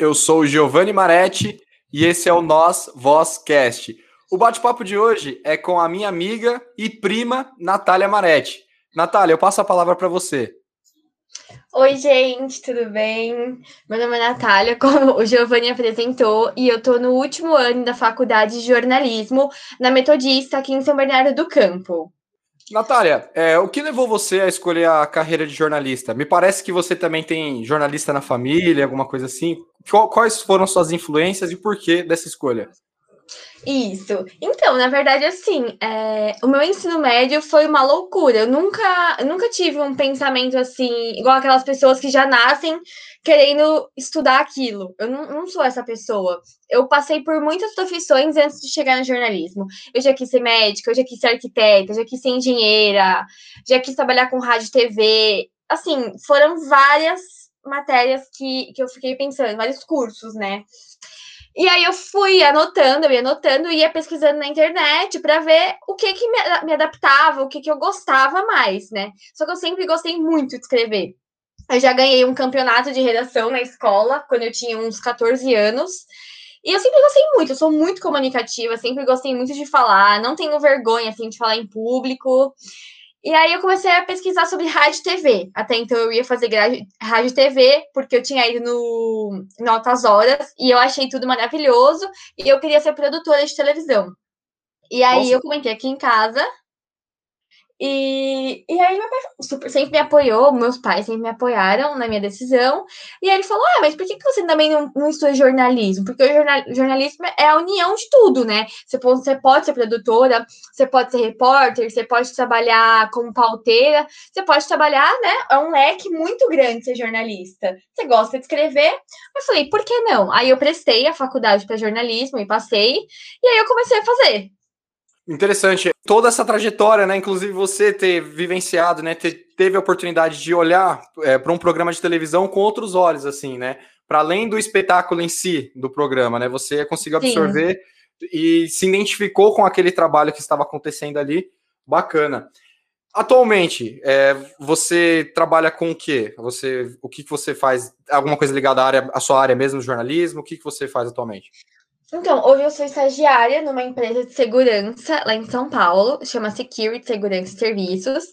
Eu sou o Giovanni Maretti e esse é o Nós Vozcast. O bate-papo de hoje é com a minha amiga e prima Natália Maretti. Natália, eu passo a palavra para você. Oi, gente, tudo bem? Meu nome é Natália, como o Giovanni apresentou, e eu estou no último ano da faculdade de jornalismo na Metodista aqui em São Bernardo do Campo. Natália, é, o que levou você a escolher a carreira de jornalista? Me parece que você também tem jornalista na família, alguma coisa assim. Quais foram suas influências e por que dessa escolha? Isso. Então, na verdade, assim, é, o meu ensino médio foi uma loucura. Eu nunca, nunca tive um pensamento assim, igual aquelas pessoas que já nascem querendo estudar aquilo. Eu não, não sou essa pessoa. Eu passei por muitas profissões antes de chegar no jornalismo. Eu já quis ser médica, eu já quis ser arquiteta, já quis ser engenheira, já quis trabalhar com rádio e TV. Assim, foram várias matérias que, que eu fiquei pensando, vários cursos, né? E aí eu fui anotando, eu ia anotando, ia pesquisando na internet para ver o que que me, me adaptava, o que que eu gostava mais, né? Só que eu sempre gostei muito de escrever. Eu já ganhei um campeonato de redação na escola, quando eu tinha uns 14 anos. E eu sempre gostei muito, eu sou muito comunicativa, sempre gostei muito de falar, não tenho vergonha, assim, de falar em público. E aí eu comecei a pesquisar sobre rádio e TV. Até então eu ia fazer rádio e TV, porque eu tinha ido no, no Altas Horas, e eu achei tudo maravilhoso, e eu queria ser produtora de televisão. E aí Nossa. eu comentei aqui em casa, e, e aí meu pai super, sempre me apoiou, meus pais sempre me apoiaram na minha decisão. E aí ele falou: Ah, mas por que, você também não, não estuda jornalismo? Porque o jornal, jornalismo é a união de tudo, né? Você pode, você pode ser produtora, você pode ser repórter, você pode trabalhar como pauteira, você pode trabalhar, né? É um leque muito grande ser jornalista. Você gosta de escrever? Eu falei, por que não? Aí eu prestei a faculdade para jornalismo e passei, e aí eu comecei a fazer. Interessante. Toda essa trajetória, né? Inclusive você ter vivenciado, né? Ter, teve a oportunidade de olhar é, para um programa de televisão com outros olhos, assim, né? Para além do espetáculo em si do programa, né? Você conseguiu absorver Sim. e se identificou com aquele trabalho que estava acontecendo ali. Bacana. Atualmente, é, você trabalha com o quê? Você, o que, que você faz? Alguma coisa ligada à, área, à sua área mesmo, jornalismo? O que, que você faz atualmente? Então, hoje eu sou estagiária numa empresa de segurança lá em São Paulo, chama Security Segurança e Serviços.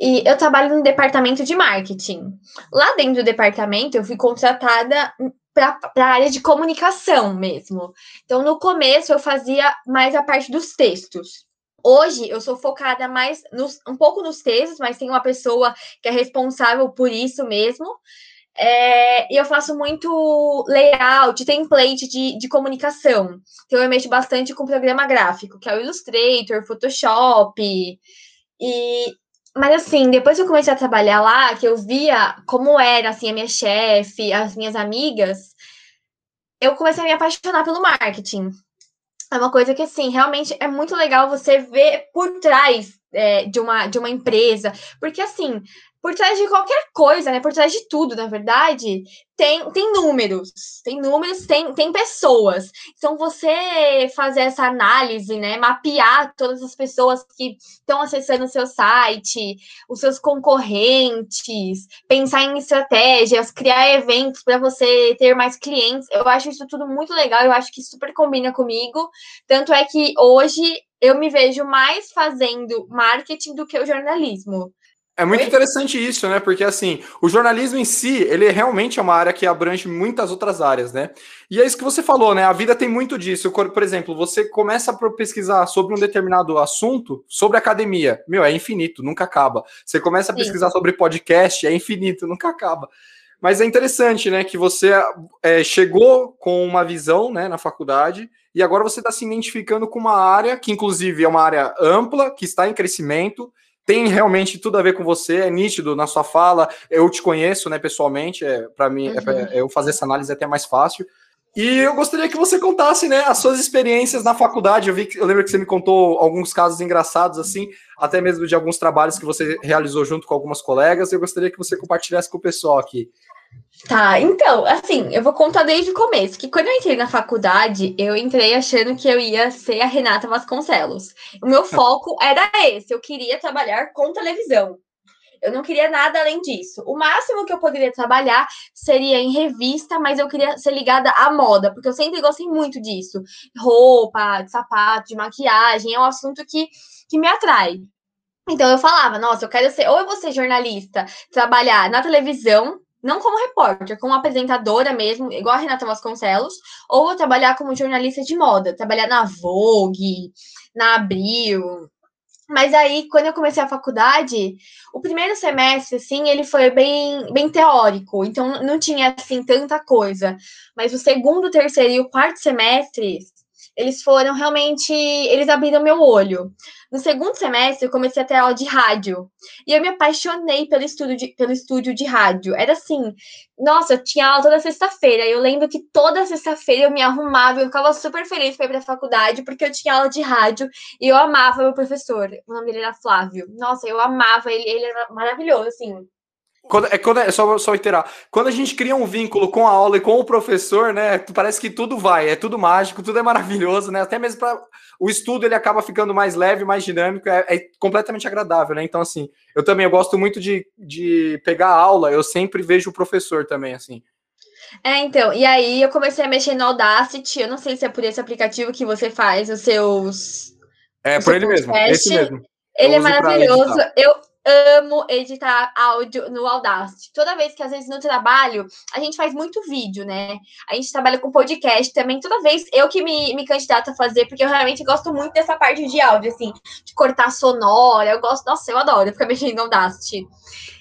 E eu trabalho no departamento de marketing. Lá dentro do departamento, eu fui contratada para a área de comunicação mesmo. Então, no começo, eu fazia mais a parte dos textos. Hoje, eu sou focada mais nos, um pouco nos textos, mas tem uma pessoa que é responsável por isso mesmo. É, e eu faço muito layout, template de, de comunicação. Então eu mexo bastante com programa gráfico, que é o Illustrator, Photoshop. E, mas assim, depois que eu comecei a trabalhar lá, que eu via como era assim, a minha chefe, as minhas amigas, eu comecei a me apaixonar pelo marketing. É uma coisa que, assim, realmente é muito legal você ver por trás é, de, uma, de uma empresa. Porque, assim, por trás de qualquer coisa, né? Por trás de tudo, na verdade, tem, tem números. Tem números, tem, tem pessoas. Então, você fazer essa análise, né? Mapear todas as pessoas que estão acessando o seu site, os seus concorrentes, pensar em estratégias, criar eventos para você ter mais clientes. Eu acho isso tudo muito legal. Eu acho que super combina comigo. Tanto é que hoje eu me vejo mais fazendo marketing do que o jornalismo. É muito Oi? interessante isso, né? Porque assim, o jornalismo em si, ele realmente é uma área que abrange muitas outras áreas, né? E é isso que você falou, né? A vida tem muito disso. Por exemplo, você começa a pesquisar sobre um determinado assunto, sobre academia, meu, é infinito, nunca acaba. Você começa a Sim. pesquisar sobre podcast, é infinito, nunca acaba. Mas é interessante, né, que você é, chegou com uma visão, né, na faculdade e agora você está se identificando com uma área que, inclusive, é uma área ampla, que está em crescimento tem realmente tudo a ver com você, é nítido na sua fala. Eu te conheço, né, pessoalmente, é, para mim, é, uhum. é, eu fazer essa análise é até mais fácil. E eu gostaria que você contasse, né, as suas experiências na faculdade. Eu vi que eu lembro que você me contou alguns casos engraçados assim, até mesmo de alguns trabalhos que você realizou junto com algumas colegas. Eu gostaria que você compartilhasse com o pessoal aqui. Tá, então, assim, eu vou contar desde o começo, que quando eu entrei na faculdade, eu entrei achando que eu ia ser a Renata Vasconcelos. O meu foco era esse, eu queria trabalhar com televisão. Eu não queria nada além disso. O máximo que eu poderia trabalhar seria em revista, mas eu queria ser ligada à moda, porque eu sempre gostei muito disso. Roupa, de sapato, de maquiagem, é um assunto que, que me atrai. Então eu falava, nossa, eu quero ser, ou eu vou ser jornalista, trabalhar na televisão, não como repórter, como apresentadora mesmo, igual a Renata Vasconcelos, ou trabalhar como jornalista de moda, trabalhar na Vogue, na Abril. Mas aí, quando eu comecei a faculdade, o primeiro semestre, assim, ele foi bem, bem teórico, então não tinha, assim, tanta coisa. Mas o segundo, terceiro e o quarto semestre, eles foram realmente, eles abriram meu olho. No segundo semestre, eu comecei a ter aula de rádio. E eu me apaixonei pelo estúdio de, pelo estúdio de rádio. Era assim, nossa, eu tinha aula toda sexta-feira. Eu lembro que toda sexta-feira eu me arrumava, eu ficava super feliz para ir para a faculdade, porque eu tinha aula de rádio e eu amava meu professor. O nome dele era Flávio. Nossa, eu amava ele, ele era maravilhoso, assim. Quando, é, quando é só, só iterar. Quando a gente cria um vínculo com a aula e com o professor, né? Parece que tudo vai, é tudo mágico, tudo é maravilhoso, né? Até mesmo para o estudo ele acaba ficando mais leve, mais dinâmico, é, é, completamente agradável, né? Então, assim, eu também eu gosto muito de, de pegar a aula, eu sempre vejo o professor também, assim. É, então, e aí eu comecei a mexer no Audacity, eu não sei se é por esse aplicativo que você faz os seus. É, por ele mesmo, esse mesmo. Ele é maravilhoso. Eu, amo editar áudio no Audacity. Toda vez que, às vezes, no trabalho, a gente faz muito vídeo, né? A gente trabalha com podcast também. Toda vez eu que me, me candidato a fazer, porque eu realmente gosto muito dessa parte de áudio, assim, de cortar sonora. Eu gosto, nossa, eu adoro ficar mexendo no Audacity.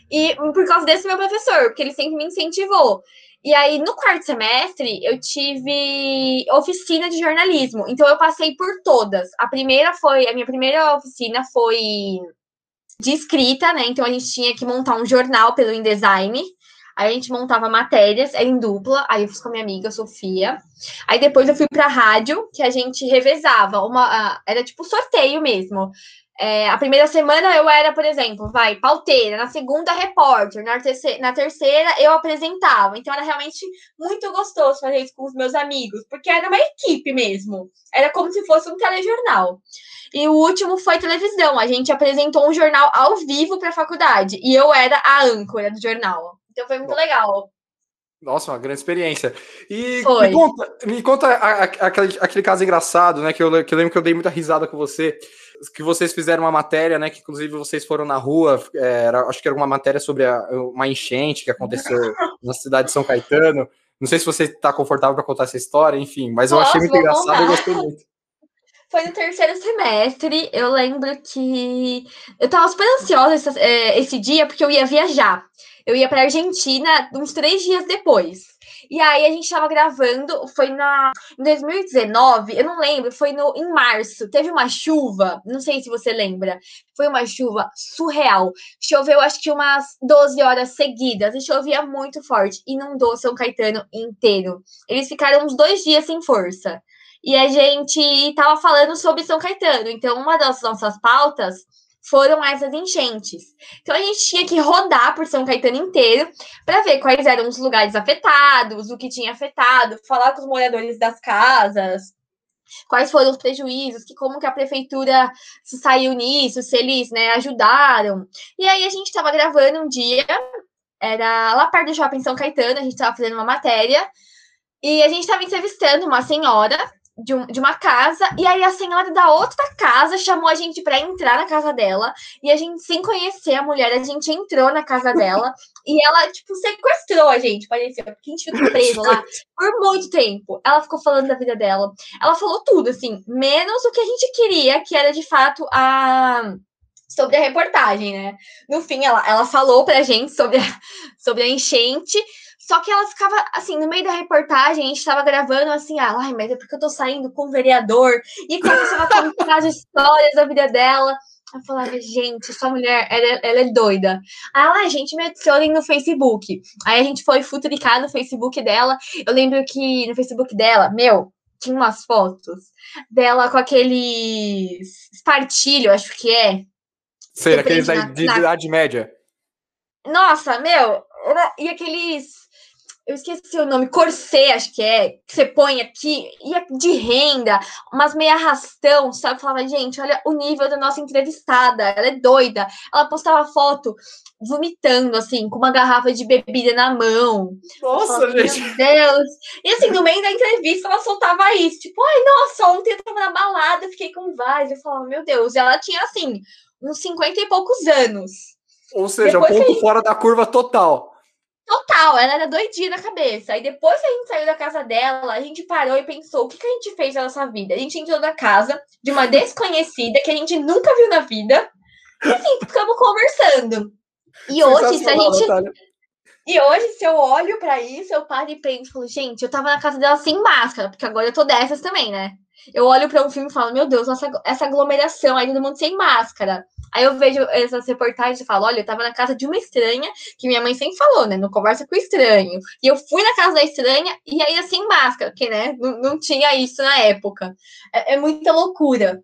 E por causa desse meu professor, porque ele sempre me incentivou. E aí, no quarto semestre, eu tive oficina de jornalismo. Então, eu passei por todas. A primeira foi, a minha primeira oficina foi de escrita, né? Então a gente tinha que montar um jornal pelo InDesign. Aí a gente montava matérias, era em dupla. Aí eu fiz com a minha amiga, Sofia. Aí depois eu fui pra rádio, que a gente revezava. Uma, era tipo sorteio mesmo. É, a primeira semana eu era, por exemplo, vai, pauteira, na segunda, repórter, na terceira, na terceira eu apresentava. Então era realmente muito gostoso fazer isso com os meus amigos, porque era uma equipe mesmo. Era como se fosse um telejornal. E o último foi televisão. A gente apresentou um jornal ao vivo para a faculdade. E eu era a âncora do jornal. Então foi muito Bom. legal. Nossa, uma grande experiência. E Foi. me conta, me conta a, a, aquele, aquele caso engraçado, né? Que eu, que eu lembro que eu dei muita risada com você. Que vocês fizeram uma matéria, né? Que inclusive vocês foram na rua. É, era, acho que era uma matéria sobre a, uma enchente que aconteceu na cidade de São Caetano. Não sei se você está confortável para contar essa história, enfim, mas eu achei muito engraçado e gostei muito. Foi no terceiro semestre. Eu lembro que eu tava super ansiosa esse, é, esse dia, porque eu ia viajar. Eu ia pra Argentina uns três dias depois. E aí a gente tava gravando, foi na em 2019, eu não lembro, foi no em março. Teve uma chuva, não sei se você lembra. Foi uma chuva surreal. Choveu acho que umas 12 horas seguidas e chovia muito forte, inundou São Caetano inteiro. Eles ficaram uns dois dias sem força e a gente estava falando sobre São Caetano. Então, uma das nossas pautas foram essas enchentes. Então, a gente tinha que rodar por São Caetano inteiro para ver quais eram os lugares afetados, o que tinha afetado, falar com os moradores das casas, quais foram os prejuízos, que como que a prefeitura se saiu nisso, se eles né, ajudaram. E aí a gente estava gravando um dia, era lá perto do shopping São Caetano, a gente estava fazendo uma matéria, e a gente estava entrevistando uma senhora de, um, de uma casa, e aí a senhora da outra casa chamou a gente para entrar na casa dela, e a gente, sem conhecer a mulher, a gente entrou na casa dela, e ela, tipo, sequestrou a gente, parecia, porque a gente ficou preso lá por muito tempo. Ela ficou falando da vida dela, ela falou tudo, assim, menos o que a gente queria, que era de fato a sobre a reportagem, né? No fim, ela, ela falou pra gente sobre a, sobre a enchente, só que ela ficava, assim, no meio da reportagem, a gente tava gravando, assim, ah, ai, mas é porque eu tô saindo com o vereador, e começava a contar as histórias da vida dela. Eu falava, gente, essa mulher, ela, ela é doida. Aí ela, a gente me adicionem no Facebook. Aí a gente foi futricar no Facebook dela. Eu lembro que no Facebook dela, meu, tinha umas fotos dela com aqueles espartilho, acho que é. Sei, aqueles da, de idade média. Nossa, meu, e aqueles eu esqueci o nome, corset, acho que é, que você põe aqui, e é de renda, umas meia arrastão, sabe? Falava, gente, olha o nível da nossa entrevistada, ela é doida. Ela postava foto vomitando, assim, com uma garrafa de bebida na mão. Nossa, falava, gente. Meu Deus. E assim, no meio da entrevista, ela soltava isso, tipo, ai, nossa, ontem eu tava na balada, fiquei com vários. Eu falava, meu Deus, e ela tinha, assim, uns 50 e poucos anos. Ou seja, Depois ponto fora da curva total. Total, ela era doidinha na cabeça. Aí depois que a gente saiu da casa dela, a gente parou e pensou: o que, que a gente fez na nossa vida? A gente entrou na casa de uma desconhecida que a gente nunca viu na vida. E assim, ficamos conversando. E hoje, se a gente. Natália. E hoje, se eu olho pra isso, eu paro e penso, falo, gente, eu tava na casa dela sem máscara, porque agora eu tô dessas também, né? Eu olho pra um filme e falo, meu Deus, nossa, essa aglomeração aí, todo mundo sem máscara. Aí eu vejo essas reportagens e falo, olha, eu tava na casa de uma estranha, que minha mãe sempre falou, né? Não conversa com estranho. E eu fui na casa da estranha e aí sem máscara, porque, né, não, não tinha isso na época. É, é muita loucura.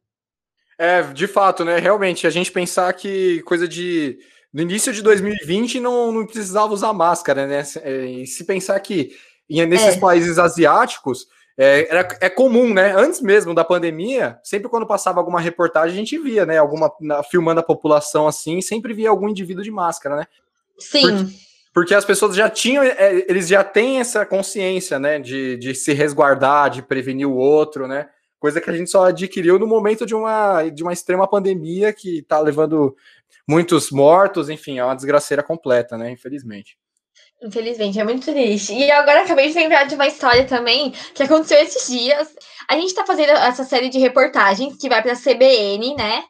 É, de fato, né? Realmente, a gente pensar que coisa de. No início de 2020 não, não precisava usar máscara, né? Se- é, E se pensar que nesses É. países asiáticos é, era, é comum, né? Antes mesmo da pandemia, sempre quando passava alguma reportagem, a gente via, né? Alguma na- filmando a população assim, sempre via algum indivíduo de máscara, né? Sim. Porque as pessoas já tinham, é, eles já têm essa consciência, né? De, de se resguardar, de prevenir o outro, né? Coisa que a gente só adquiriu no momento de uma, de uma extrema pandemia que tá levando muitos mortos, enfim, é uma desgraceira completa, né? Infelizmente. Infelizmente, é muito triste. E agora acabei de lembrar de uma história também que aconteceu esses dias. A gente tá fazendo essa série de reportagens que vai pra CBN, né?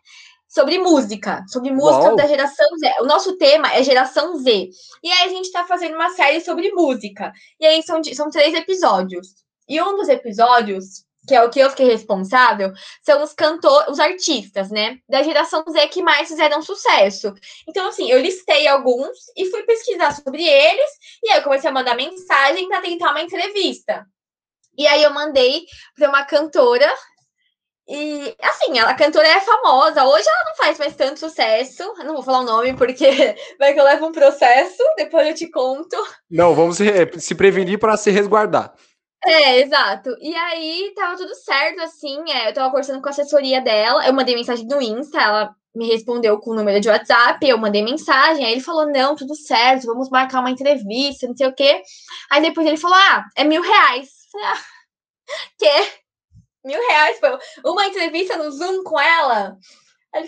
Sobre música, sobre música da geração Z. O nosso tema é geração Z. E aí a gente tá fazendo uma série sobre música. E aí são, são três episódios. E um dos episódios, que é o que eu fiquei responsável, são os cantores, os artistas, né? Da geração Z que mais fizeram sucesso. Então, assim, eu listei alguns e fui pesquisar sobre eles. E aí eu comecei a mandar mensagem para tentar uma entrevista. E aí eu mandei para uma cantora. E assim, ela, a cantora é famosa. Hoje ela não faz mais tanto sucesso. Eu não vou falar o nome porque vai que eu levo um processo, depois eu te conto. Não, vamos se, se prevenir para se resguardar. É, exato. E aí tava tudo certo, assim. é, eu tava conversando com a assessoria dela. Eu mandei mensagem no Insta, ela me respondeu com o número de WhatsApp. Eu mandei mensagem. Aí ele falou: Não, tudo certo, vamos marcar uma entrevista, não sei o quê. Aí depois ele falou: Ah, é mil reais. Ah, quê? Mil reais? Foi uma entrevista no Zoom com ela?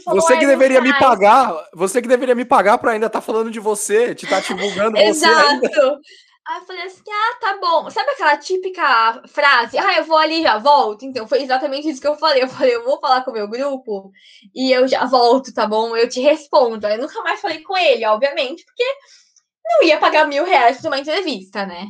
Falou, Você "Ah, que deveria me reais." pagar, você que deveria me pagar para ainda estar falando de você, te tá divulgando você ainda. Exato. Aí eu falei assim, ah, tá bom. Sabe aquela típica frase? Ah, eu vou ali e já volto? Então, foi exatamente isso que eu falei. Eu falei, eu vou falar com o meu grupo e eu já volto, tá bom? Eu te respondo. Aí eu nunca mais falei com ele, obviamente, porque não ia pagar mil reais por uma entrevista, né?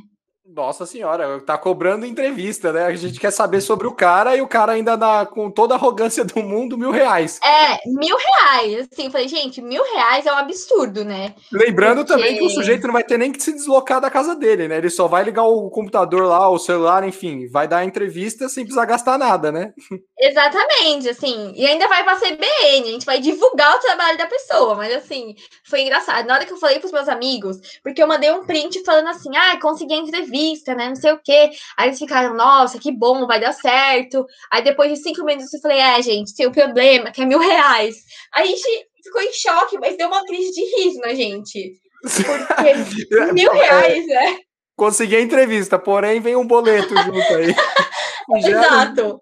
Nossa senhora, tá cobrando entrevista, né? A gente quer saber sobre o cara e o cara ainda dá com toda a arrogância do mundo mil reais. É, mil reais. Assim, falei, gente, mil reais é um absurdo, né? Lembrando Porque- também que o sujeito não vai ter nem que se deslocar da casa dele, né? Ele só vai ligar o computador lá, o celular, enfim, vai dar a entrevista sem precisar gastar nada, né? Exatamente, assim, e ainda vai pra CBN, a gente vai divulgar o trabalho da pessoa, mas assim, foi engraçado. Na hora que eu falei pros meus amigos, porque eu mandei um print falando assim, ah, consegui a entrevista, né, não sei o quê. Aí eles ficaram, nossa, que bom, vai dar certo. Aí depois de cinco minutos eu falei, é, gente, tem um problema, que é mil reais. Aí a gente ficou em choque, mas deu uma crise de riso na gente. Porque mil reais, né? Consegui a entrevista, porém vem um boleto junto aí. Exato.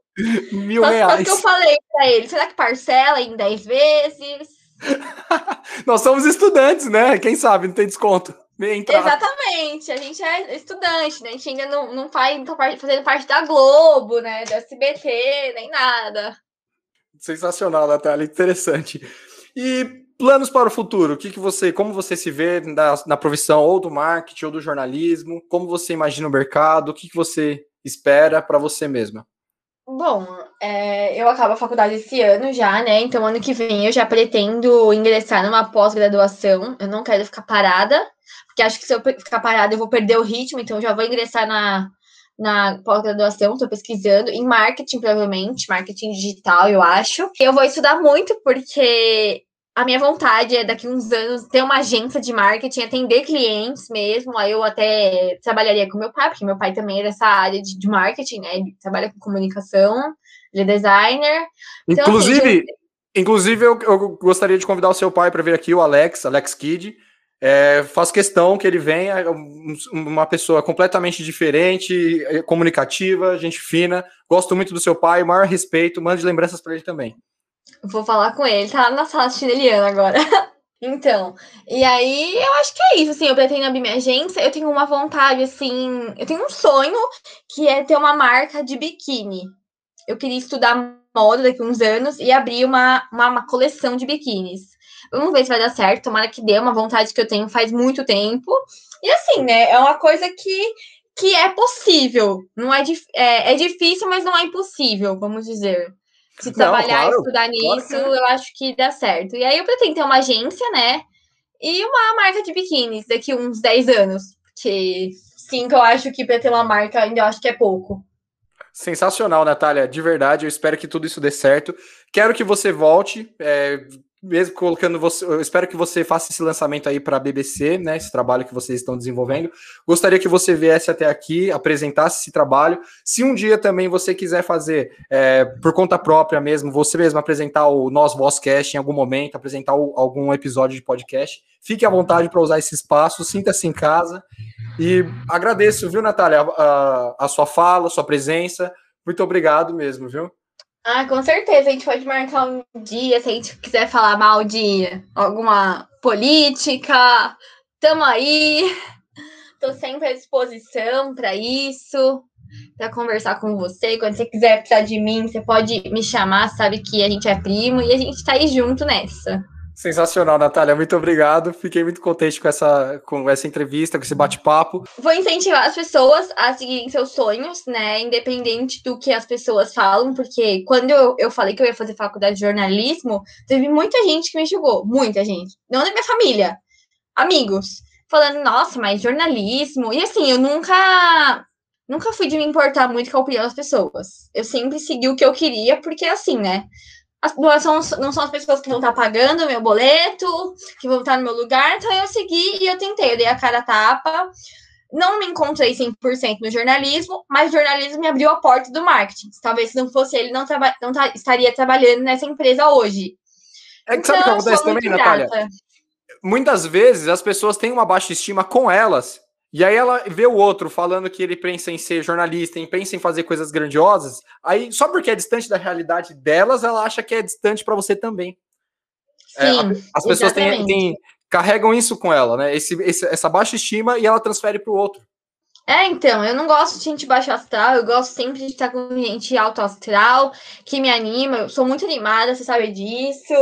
Mil Só, só reais. que eu falei pra ele, será que parcela em 10 vezes? Nós somos estudantes, né? Quem sabe não tem desconto. Nem entrada. Exatamente, a gente é estudante, né? A gente ainda não, não faz, não tá fazendo parte da Globo, né? Da SBT, nem nada. Sensacional, Natália, interessante. E planos para o futuro? O que, que você, como você se vê na, na profissão ou do marketing ou do jornalismo? Como você imagina o mercado? O que, que você espera para você mesma? Bom, é, eu acabo a faculdade esse ano já, né? Então, ano que vem eu já pretendo ingressar numa pós-graduação. Eu não quero ficar parada, porque acho que se eu ficar parada eu vou perder o ritmo, então já vou ingressar na, na pós-graduação, estou pesquisando, em marketing, provavelmente, marketing digital, eu acho. Eu vou estudar muito, porque a minha vontade é daqui uns anos ter uma agência de marketing, atender clientes mesmo. Aí eu até trabalharia com meu pai, porque meu pai também é dessa área de, de marketing, né? Ele trabalha com comunicação, ele é designer. Então, assim, inclusive, assim, gente... inclusive eu, eu, gostaria de convidar o seu pai para vir aqui, o Alex, Alex Kid. É, faço questão que ele venha, é uma pessoa completamente diferente, é, comunicativa, gente fina. Gosto muito do seu pai, maior respeito. Mande lembranças para ele também. Vou falar com ele, tá lá na sala assistindo Eliana agora. então, e aí eu acho que é isso, assim, eu pretendo abrir minha agência, eu tenho uma vontade, assim, eu tenho um sonho que é ter uma marca de biquíni. Eu queria estudar moda daqui a uns anos e abrir uma, uma, uma coleção de biquínis. Vamos ver se vai dar certo, tomara que dê, uma vontade que eu tenho faz muito tempo. E assim, né, é uma coisa que, que é possível, não é, é, é difícil, mas não é impossível, vamos dizer. Se trabalhar claro, e estudar nisso, claro eu acho que dá certo. E aí eu pretendo ter uma agência, né? E uma marca de biquínis daqui uns 10 anos. Porque sim, que eu acho que para ter uma marca ainda eu acho que é pouco. Sensacional, Natália. De verdade, eu espero que tudo isso dê certo. Quero que você volte. É, mesmo colocando você, eu espero que você faça esse lançamento aí para a BBC, né? Esse trabalho que vocês estão desenvolvendo. Gostaria que você viesse até aqui, apresentasse esse trabalho. Se um dia também você quiser fazer é, por conta própria mesmo, você mesmo apresentar o Nós Vozcast em algum momento, apresentar o, algum episódio de podcast, fique à vontade para usar esse espaço, sinta-se em casa. E agradeço, viu, Natália, a, a, a sua fala, a sua presença. Muito obrigado mesmo, viu? Ah, com certeza. A gente pode marcar um dia, se a gente quiser falar mal de alguma política. Tamo aí. Tô sempre à disposição para isso, para conversar com você. Quando você quiser precisar de mim, você pode me chamar, sabe que a gente é primo e a gente tá aí junto nessa. Sensacional, Natália. Muito obrigado. Fiquei muito contente com essa, com essa entrevista, com esse bate-papo. Vou incentivar as pessoas a seguirem seus sonhos, né? Independente do que as pessoas falam, porque quando eu, eu falei que eu ia fazer faculdade de jornalismo, teve muita gente que me julgou. Muita gente. Não da minha família, amigos. Falando, nossa, mas jornalismo. E assim, eu nunca. Nunca fui de me importar muito com a opinião das pessoas. Eu sempre segui o que eu queria, porque assim, né? As, não, são, não são as pessoas que vão estar pagando o meu boleto, que vão estar no meu lugar, então eu segui e eu tentei, eu dei a cara a tapa. Não me encontrei 100% no jornalismo, mas o jornalismo me abriu a porta do marketing. Talvez se não fosse ele, não, traba, não estaria trabalhando nessa empresa hoje. É que então, sabe o que acontece também, Natália? Muitas vezes as pessoas têm uma baixa estima com elas e aí ela vê o outro falando que ele pensa em ser jornalista, em pensa em fazer coisas grandiosas. Aí só porque é distante da realidade delas, ela acha que é distante para você também. Sim, é, as pessoas têm, têm, carregam isso com ela, né? Esse, esse, essa baixa estima e ela transfere para o outro. É, então, eu não gosto de gente baixo astral, eu gosto sempre de estar com gente alto astral, que me anima, eu sou muito animada, você sabe disso.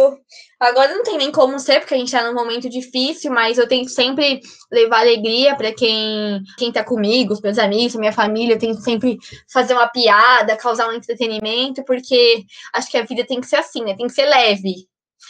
Agora não tem nem como ser, porque a gente tá num momento difícil, mas eu tento sempre levar alegria para quem, quem tá comigo, os meus amigos, minha família, eu tento sempre fazer uma piada, causar um entretenimento, porque acho que a vida tem que ser assim, né? Tem que ser leve.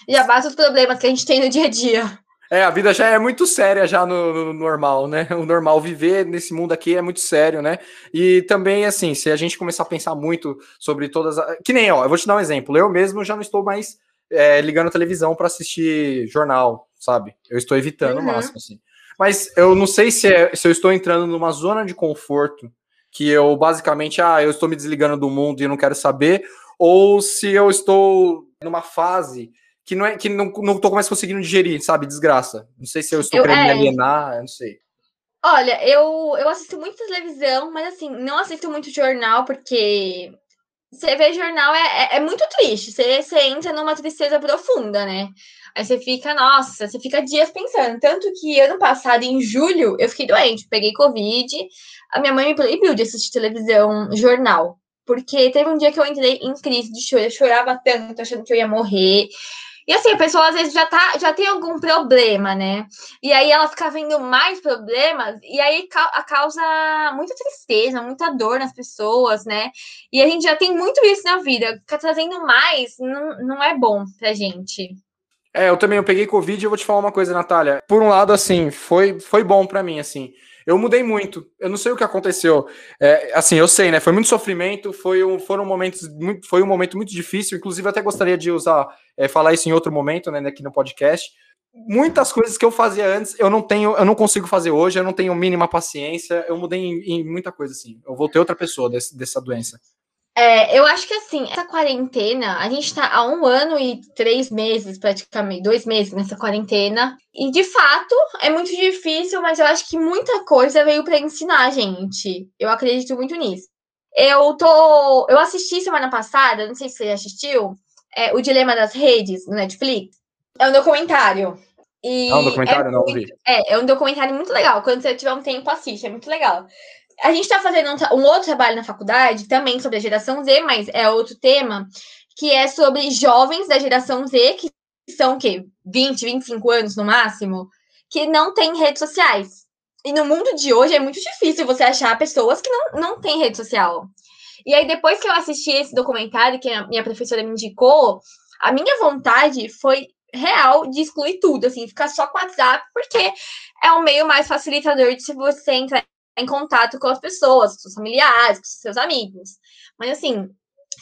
Já basta os problemas que a gente tem no dia a dia. É, a vida já é muito séria já no, no, normal, né? O normal viver nesse mundo aqui é muito sério, né? E também, assim, se a gente começar a pensar muito sobre todas. A... Que nem, ó, eu vou te dar um exemplo. Eu mesmo já não estou mais é, ligando a televisão para assistir jornal, sabe? Eu estou evitando uhum. o máximo, assim. Mas eu não sei se, é, se eu estou entrando numa zona de conforto que eu basicamente, ah, eu estou me desligando do mundo e não quero saber, ou se eu estou numa fase que não é que não, não tô mais conseguindo digerir, sabe? Desgraça. Não sei se eu estou eu, querendo é... me alienar, eu não sei. Olha, eu, eu assisto muito televisão, mas assim, não assisto muito jornal, porque você vê jornal é, é, é, muito triste. Você, você entra numa tristeza profunda, né? Aí você fica, nossa, você fica dias pensando. Tanto que ano passado, em julho, eu fiquei doente, peguei Covid. A minha mãe me proibiu de assistir televisão, jornal. Porque teve um dia que eu entrei em crise de choro, eu chorava tanto, achando que eu ia morrer. E assim, a pessoa às vezes já, tá, já tem algum problema, né? E aí ela fica vendo mais problemas, e aí a causa muita tristeza, muita dor nas pessoas, né? E a gente já tem muito isso na vida. Ficar trazendo mais não, não é bom pra gente. É, eu também eu peguei Covid e eu vou te falar uma coisa, Natália. Por um lado, assim, foi, foi bom para mim, assim. Eu mudei muito. Eu não sei o que aconteceu. É, assim, eu sei, né? Foi muito sofrimento, foi um, foram momentos muito, foi um momento muito difícil. Inclusive, até gostaria de usar, é, falar isso em outro momento, né, aqui no podcast. Muitas coisas que eu fazia antes, eu não tenho, eu não consigo fazer hoje, eu não tenho mínima paciência. Eu mudei em, em muita coisa, assim. Eu voltei outra pessoa desse, dessa doença. É, eu acho que assim, essa quarentena, a gente tá há um ano e três meses, praticamente, dois meses nessa quarentena. E de fato, é muito difícil, mas eu acho que muita coisa veio para ensinar a gente. Eu acredito muito nisso. Eu tô. Eu assisti semana passada, não sei se você assistiu, é, O Dilema das Redes, no Netflix. É um documentário. E é um documentário, é não vi. É, é um documentário muito legal. Quando você tiver um tempo, assiste, é muito legal. A gente está fazendo um, um, outro trabalho na faculdade, também sobre a geração Z, mas é outro tema, que é sobre jovens da geração Z, que são o quê? 20, 25 anos no máximo, que não têm redes sociais. E no mundo de hoje é muito difícil você achar pessoas que não, não têm rede social. E aí, depois que eu assisti esse documentário que a minha professora me indicou, a minha vontade foi real de excluir tudo, assim, ficar só com o WhatsApp, porque é um meio mais facilitador de se você entrar em contato com as pessoas, com seus familiares, com seus amigos. Mas assim,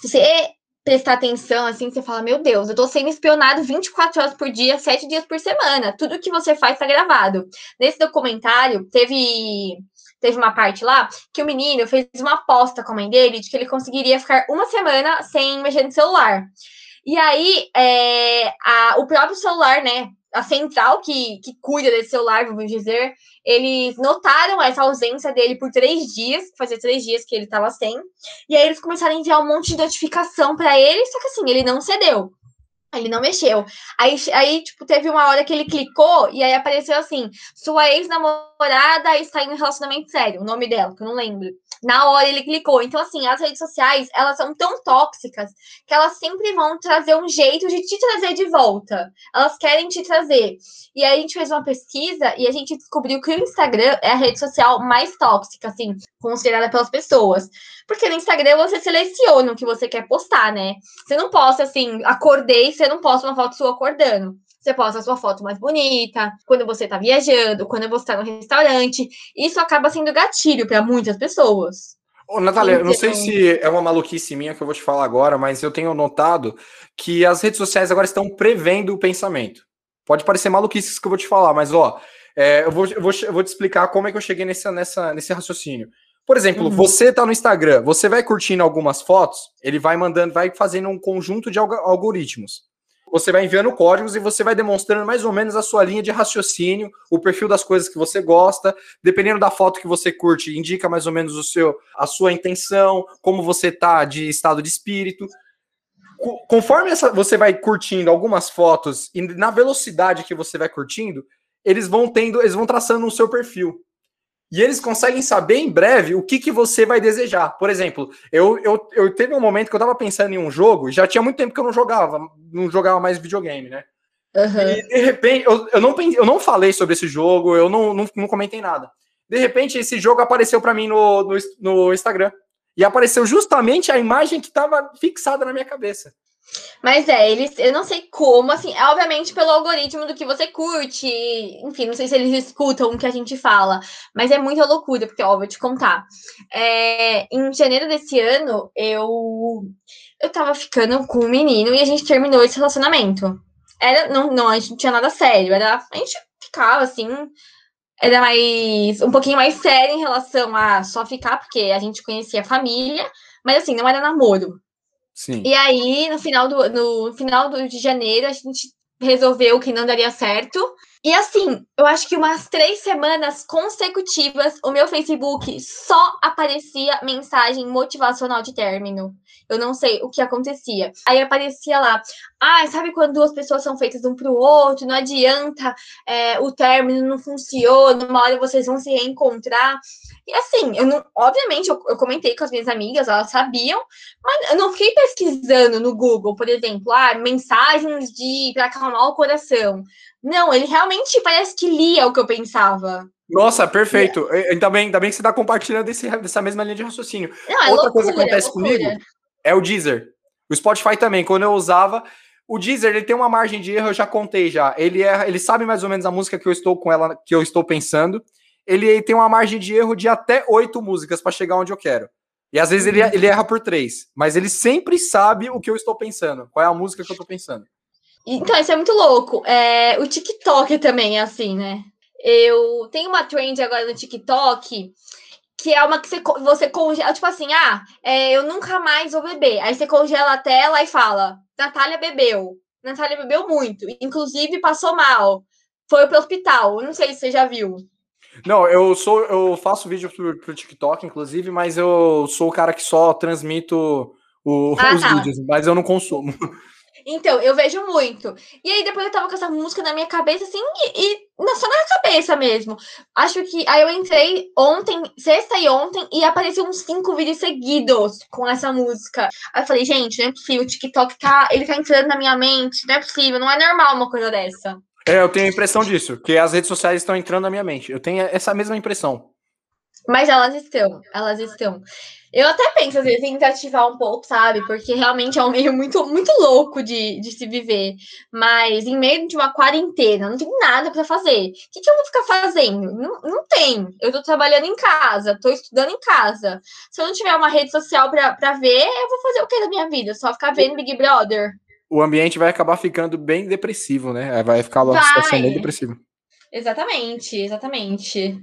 se você prestar atenção, assim, você fala, meu Deus, eu tô sendo espionado 24 horas por dia, 7 dias por semana. Tudo que você faz tá gravado. Nesse documentário, teve teve uma parte lá que o menino fez uma aposta com a mãe dele de que ele conseguiria ficar uma semana sem mexer no celular. E aí, é, a, o próprio celular, né, a central que, que cuida desse celular, vamos dizer, eles notaram essa ausência dele por três dias, fazia três dias que ele estava sem, e aí eles começaram a enviar um monte de notificação para ele, só que assim, ele não cedeu. Ele não mexeu. Aí, aí, tipo, teve uma hora que ele clicou e aí apareceu assim: sua ex-namorada está em um relacionamento sério. O nome dela, que eu não lembro na hora ele clicou. Então, assim, as redes sociais, elas são tão tóxicas que elas sempre vão trazer um jeito de te trazer de volta. Elas querem te trazer. E aí a gente fez uma pesquisa e a gente descobriu que o Instagram é a rede social mais tóxica, assim, considerada pelas pessoas. Porque no Instagram você seleciona o que você quer postar, né? Você não posta assim, acordei, você não posta uma foto sua acordando. Você posta a sua foto mais bonita, quando você tá viajando, quando você tá no restaurante. Isso acaba sendo gatilho para muitas pessoas. Ô, Natália, então... não sei então se é uma maluquice minha que eu vou te falar agora, mas eu tenho notado que as redes sociais agora estão prevendo o pensamento. Pode parecer maluquice isso que eu vou te falar, mas ó, é, eu, vou, eu, vou, eu vou te explicar como é que eu cheguei nessa, nessa, nesse raciocínio. Por exemplo, uhum. você tá no Instagram, você vai curtindo algumas fotos, ele vai mandando, vai fazendo um conjunto de algoritmos você vai enviando códigos e você vai demonstrando mais ou menos a sua linha de raciocínio, o perfil das coisas que você gosta, dependendo da foto que você curte, indica mais ou menos o seu, a sua intenção, como você tá de estado de espírito. Conforme essa, você vai curtindo algumas fotos e na velocidade que você vai curtindo, eles vão tendo, eles vão traçando o seu perfil e eles conseguem saber em breve o que, que você vai desejar. Por exemplo, eu, eu, eu teve um momento que eu tava pensando em um jogo, já tinha muito tempo que eu não jogava, não jogava mais videogame, né? Uhum. E de repente, eu, eu, não, eu não falei sobre esse jogo, eu não, não, não comentei nada. De repente, esse jogo apareceu para mim no, no, no Instagram. E apareceu justamente a imagem que estava fixada na minha cabeça. Mas é, eles, eu não sei como, assim, é obviamente pelo algoritmo do que você curte, enfim, não sei se eles escutam o que a gente fala, mas é muita loucura, porque, ó, vou te contar. É, em janeiro desse ano, eu eu tava ficando com um menino e a gente terminou esse relacionamento. Era, não, não, a gente não tinha nada sério, era, a gente ficava assim, era mais, um pouquinho mais sério em relação a só ficar, porque a gente conhecia a família, mas assim, não era namoro. Sim. E aí, no final, do, no final do, de janeiro, a gente resolveu que não daria certo. E assim, eu acho que umas três semanas consecutivas, o meu Facebook só aparecia mensagem motivacional de término. Eu não sei o que acontecia. Aí aparecia lá, ah, sabe quando duas pessoas são feitas um pro outro, não adianta, é, o término não funciona, uma hora vocês vão se reencontrar. E assim, eu não, obviamente, eu, eu comentei com as minhas amigas, elas sabiam, mas eu não fiquei pesquisando no Google, por exemplo, ah, mensagens de para acalmar o coração. Não, ele realmente parece que lia o que eu pensava. Nossa, perfeito. É. Ainda bem, ainda bem que você está compartilhando desse, dessa mesma linha de raciocínio. Não, é Outra loucura, coisa que acontece é comigo é o Deezer. O Spotify também, quando eu usava, o Deezer ele tem uma margem de erro, eu já contei já. Ele é, ele sabe mais ou menos a música que eu estou com ela, que eu estou pensando. Ele tem uma margem de erro de até oito músicas para chegar onde eu quero. E às vezes ele, ele erra por três, mas ele sempre sabe o que eu estou pensando, qual é a música que eu estou pensando. Então, isso é muito louco. É, o TikTok também é assim, né? Eu tenho uma trend agora no TikTok que é uma que você, você congela, tipo assim, ah, é, eu nunca mais vou beber. Aí você congela a tela e fala, Natália bebeu. Natália bebeu muito, inclusive passou mal. Foi pro hospital. Não sei se você já viu. Não, eu sou, eu faço vídeo pro, pro TikTok, inclusive, mas eu sou o cara que só transmito o, ah, os tá. vídeos, mas eu não consumo. Então, eu vejo muito. E aí depois eu tava com essa música na minha cabeça, assim, e, e não, só na cabeça mesmo. Acho que. Aí eu entrei ontem, sexta e ontem, e apareceu uns cinco vídeos seguidos com essa música. Aí eu falei, gente, não é possível, o TikTok tá. Ele tá entrando na minha mente, não é possível, não é normal uma coisa dessa. É, eu tenho a impressão disso, que as redes sociais estão entrando na minha mente. Eu tenho essa mesma impressão. Mas elas estão, elas estão. Eu até penso, às vezes, em desativar um pouco, sabe? Porque realmente é um meio muito, muito louco de, de se viver. Mas em meio de uma quarentena, não tem nada para fazer. O que, que eu vou ficar fazendo? Não, não tem. Eu tô trabalhando em casa, tô estudando em casa. Se eu não tiver uma rede social para ver, eu vou fazer o que da minha vida? Só ficar vendo Big Brother? O ambiente vai acabar ficando bem depressivo, né? Vai ficar uma vai. situação bem depressiva. Exatamente, exatamente.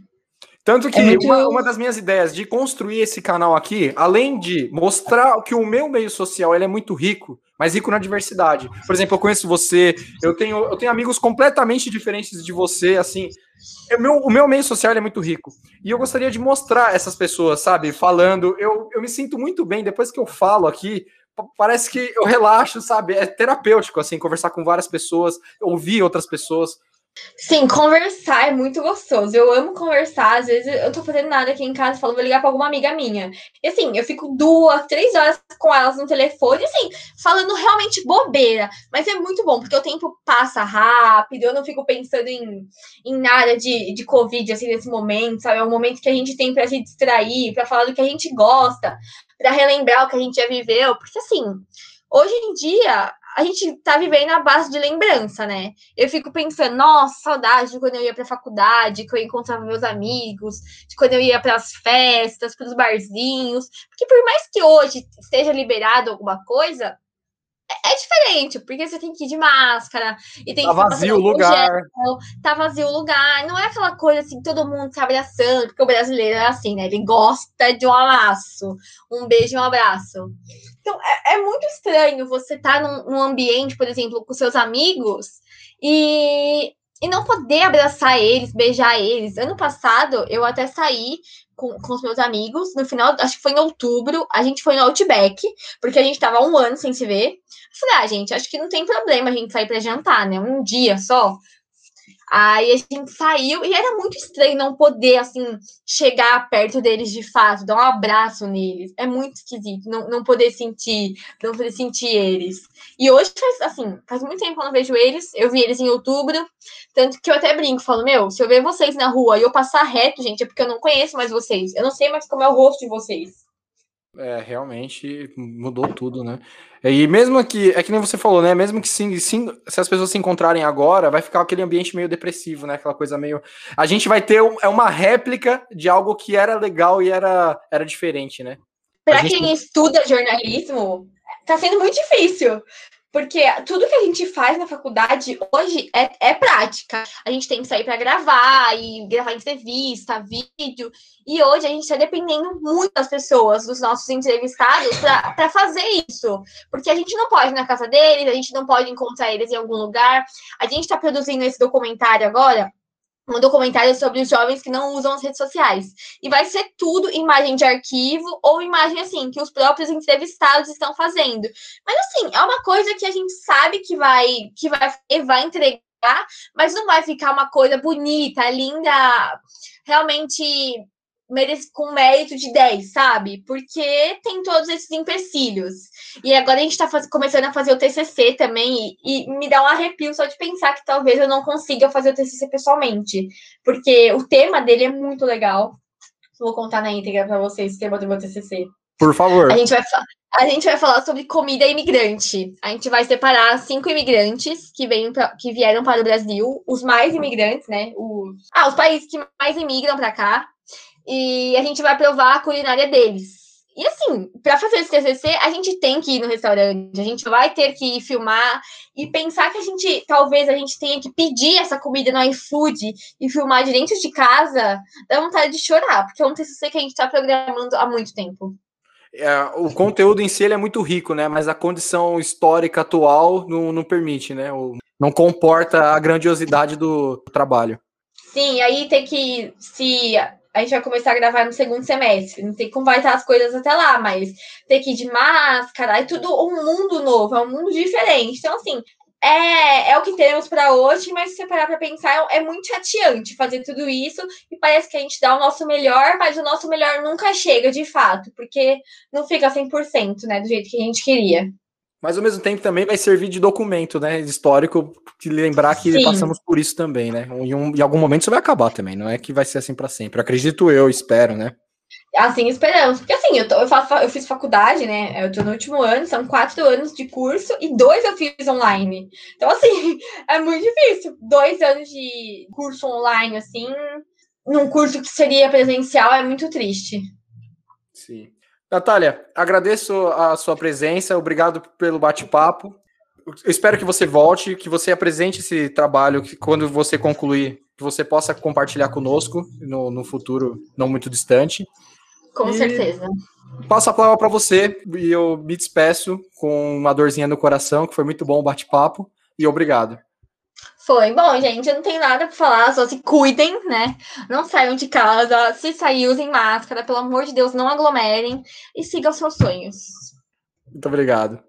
Tanto que é muito... uma, uma, das minhas ideias de construir esse canal aqui, além de mostrar que o meu meio social ele é muito rico, mas rico na diversidade. Por exemplo, eu conheço você, eu tenho, eu tenho amigos completamente diferentes de você, assim. O meu, o meu meio social é muito rico. E eu gostaria de mostrar essas pessoas, sabe? Falando. Eu, eu me sinto muito bem depois que eu falo aqui. Parece que eu relaxo, sabe? É terapêutico, assim, conversar com várias pessoas, ouvir outras pessoas. Sim, conversar é muito gostoso. Eu amo conversar. Às vezes eu tô fazendo nada aqui em casa falo, vou ligar pra alguma amiga minha. E assim, eu fico duas, três horas com elas no telefone, assim, falando realmente bobeira. Mas é muito bom, porque o tempo passa rápido, eu não fico pensando em, em nada de, de Covid, assim, nesse momento, sabe? É um momento que a gente tem pra se distrair, pra falar do que a gente gosta, pra relembrar o que a gente já viveu. Porque assim, hoje em dia, a gente tá vivendo a base de lembrança, né? Eu fico pensando, nossa, saudade de quando eu ia pra faculdade, que eu encontrava meus amigos, de quando eu ia para as festas, para os barzinhos. Porque por mais que hoje esteja liberado alguma coisa, é, é diferente, porque você tem que ir de máscara e tem tá que vazio o lugar. Gel, tá vazio o lugar. Não é aquela coisa assim, todo mundo se abraçando, porque o brasileiro é assim, né? Ele gosta de um abraço, um beijo e um abraço. Então, é, é muito estranho você estar tá num, num, ambiente, por exemplo, com seus amigos e, e não poder abraçar eles, beijar eles. Ano passado, eu até saí com, com os meus amigos, no final, acho que foi em outubro, a gente foi no Outback, porque a gente tava um ano sem se ver. Eu falei, ah, gente, acho que não tem problema a gente sair para jantar, né? Um dia só. Aí a gente saiu e era muito estranho não poder, assim, chegar perto deles de fato, dar um abraço neles. É muito esquisito não, não poder sentir, não poder sentir eles. E hoje faz, assim, faz muito tempo que eu não vejo eles. Eu vi eles em outubro, tanto que eu até brinco, falo, meu, se eu ver vocês na rua e eu passar reto, gente, é porque eu não conheço mais vocês. Eu não sei mais como é o rosto de vocês. É, realmente mudou tudo, né? E mesmo que, é que nem você falou, né? Mesmo que sim, sim, se as pessoas se encontrarem agora, vai ficar aquele ambiente meio depressivo, né? Aquela coisa meio. A gente vai ter um, é uma réplica de algo que era legal e era, era diferente, né? Para gente... quem estuda jornalismo, tá sendo muito difícil. Porque tudo que a gente faz na faculdade hoje é, é prática. A gente tem que sair para gravar e gravar entrevista, vídeo. E hoje a gente está dependendo muito das pessoas, dos nossos entrevistados, para fazer isso. Porque a gente não pode ir na casa deles, a gente não pode encontrar eles em algum lugar. A gente está produzindo esse documentário agora um documentário sobre os jovens que não usam as redes sociais. E vai ser tudo imagem de arquivo ou imagem assim, que os próprios entrevistados estão fazendo. Mas assim, é uma coisa que a gente sabe que vai que vai, vai entregar, mas não vai ficar uma coisa bonita, linda, realmente com mérito de 10, sabe? Porque tem todos esses empecilhos. E agora a gente tá faz... começando a fazer o TCC também, e, e, me dá um arrepio só de pensar que talvez eu não consiga fazer o TCC pessoalmente. Porque o tema dele é muito legal. Vou contar na íntegra para vocês o tema do meu TCC. Por favor. A gente vai, a gente vai falar sobre comida imigrante. A gente vai separar cinco imigrantes que, vêm pra, que vieram para o Brasil, os mais imigrantes, né? Os, ah, os países que mais imigram para cá. E a gente vai provar a culinária deles. E assim, para fazer esse TCC, a gente tem que ir no restaurante, a gente vai ter que filmar e pensar que a gente, talvez a gente tenha que pedir essa comida no iFood e filmar de dentro de casa, dá vontade de chorar, porque é um TCC que a gente está programando há muito tempo. É, o conteúdo em si é muito rico, né? Mas a condição histórica atual não, não permite, né? Não comporta a grandiosidade do trabalho. Sim, aí tem que se a gente vai começar a gravar no segundo semestre. Não sei como vai estar as coisas até lá, mas ter que ir de máscara, é tudo um mundo novo, é um mundo diferente. Então, assim, é, é o que temos para hoje, mas se você parar para pensar, é muito chateante fazer tudo isso e parece que a gente dá o nosso melhor, mas o nosso melhor nunca chega de fato, porque não fica 100%, né, do jeito que a gente queria. Mas ao mesmo tempo também vai servir de documento, né? Histórico, de lembrar que Sim. passamos por isso também, né? Em, um, em algum momento isso vai acabar também, não é que vai ser assim para sempre. Acredito eu, espero, né? Assim esperamos. Porque assim, eu, tô, eu, faço, eu fiz faculdade, né? Eu tô no último ano, são quatro anos de curso e dois eu fiz online. Então, assim, é muito difícil. Dois anos de curso online, assim, num curso que seria presencial, é muito triste. Sim. Natália, agradeço a sua presença, obrigado pelo bate-papo. Espero que você volte, que você apresente esse trabalho, que quando você concluir, que você possa compartilhar conosco no, no futuro não muito distante. Com e certeza. Passo a palavra para você e eu me despeço com uma dorzinha no coração, que foi muito bom o bate-papo, e obrigado. Foi. Bom, gente, eu não tenho nada para falar, só se cuidem, né? Não saiam de casa. Se sair, usem máscara. Pelo amor de Deus, não aglomerem e sigam seus sonhos. Muito obrigado.